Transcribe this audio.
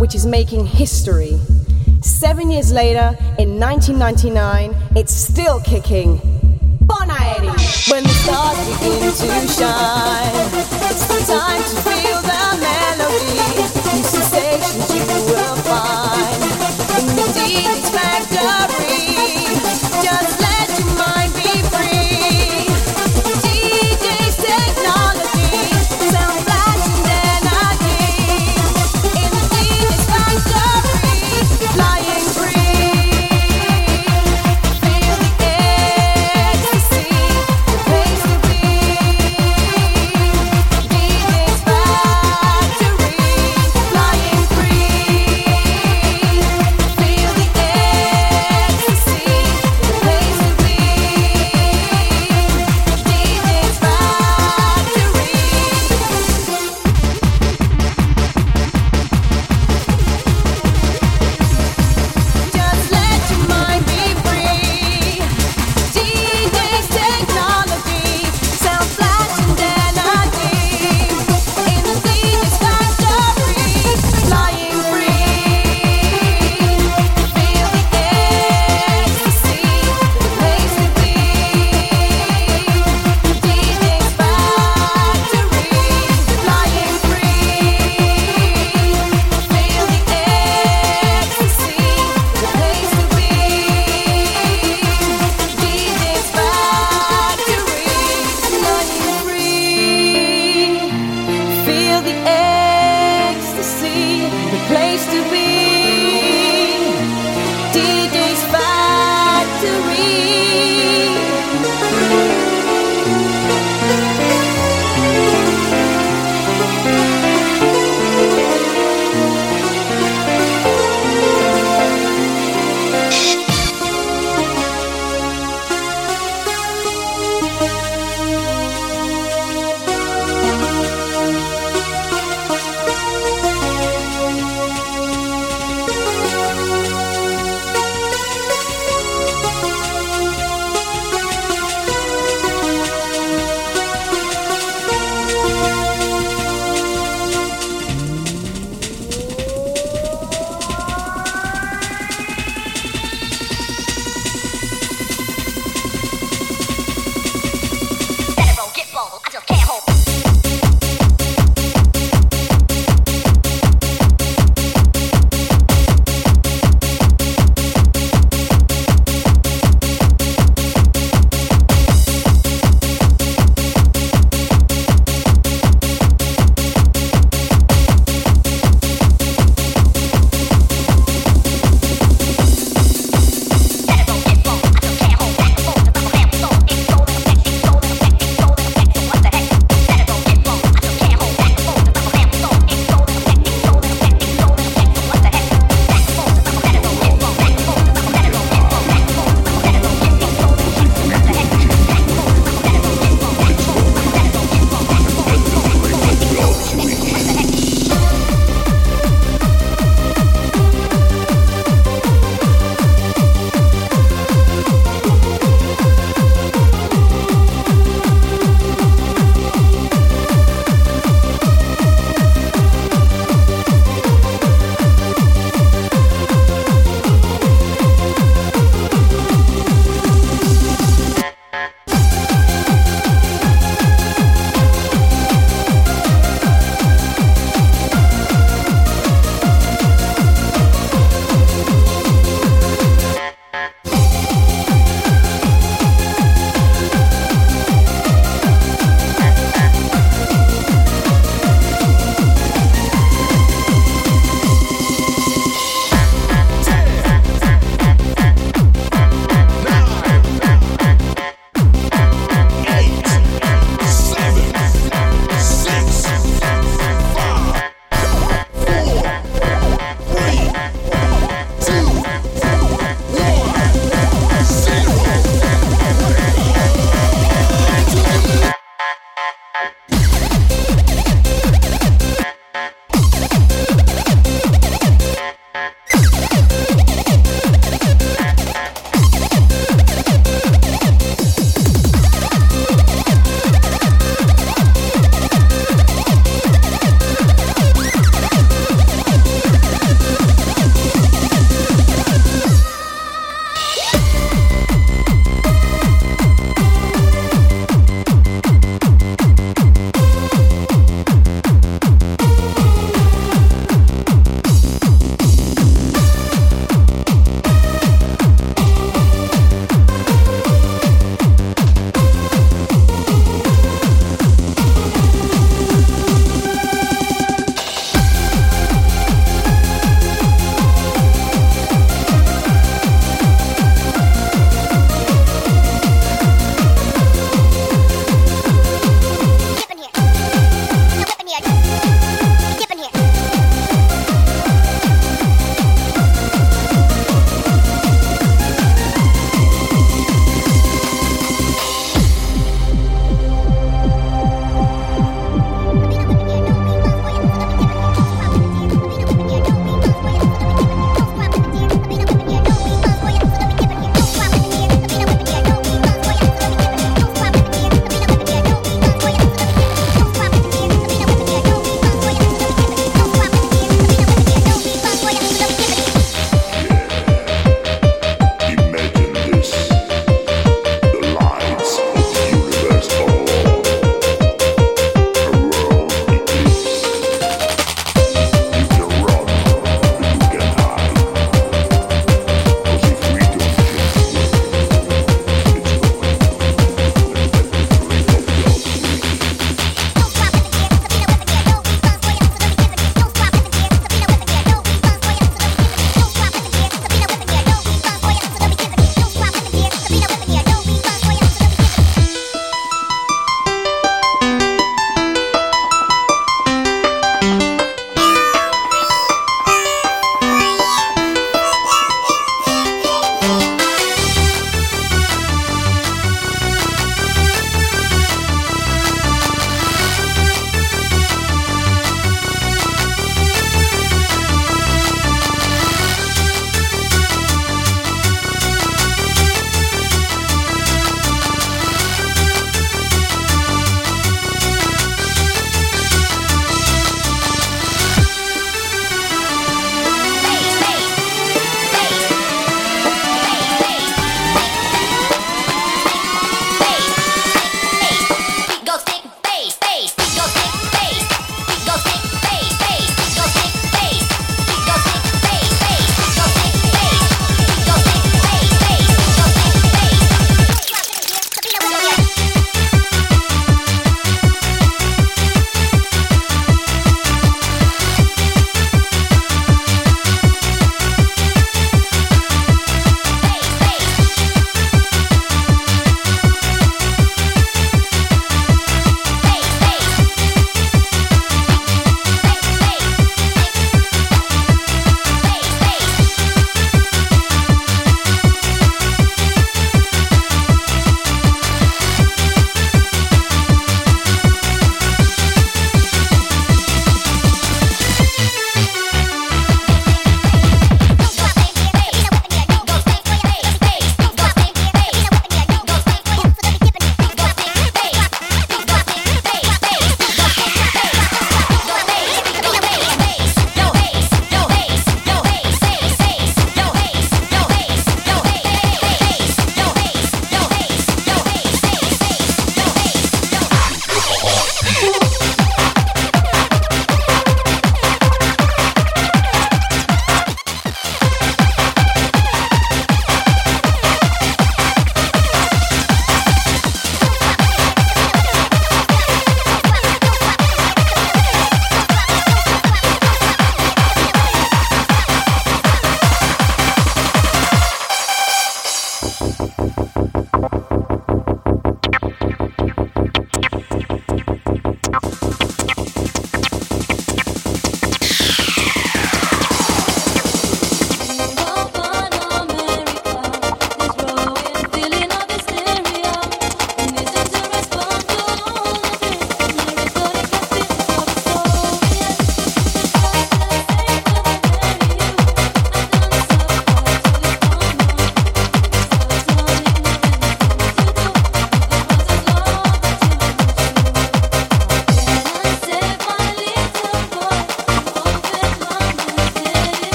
which is making history. Seven years later, in 1999, it's still kicking. Bon Aire! When the stars begin to shine, it's the time to feel the melody.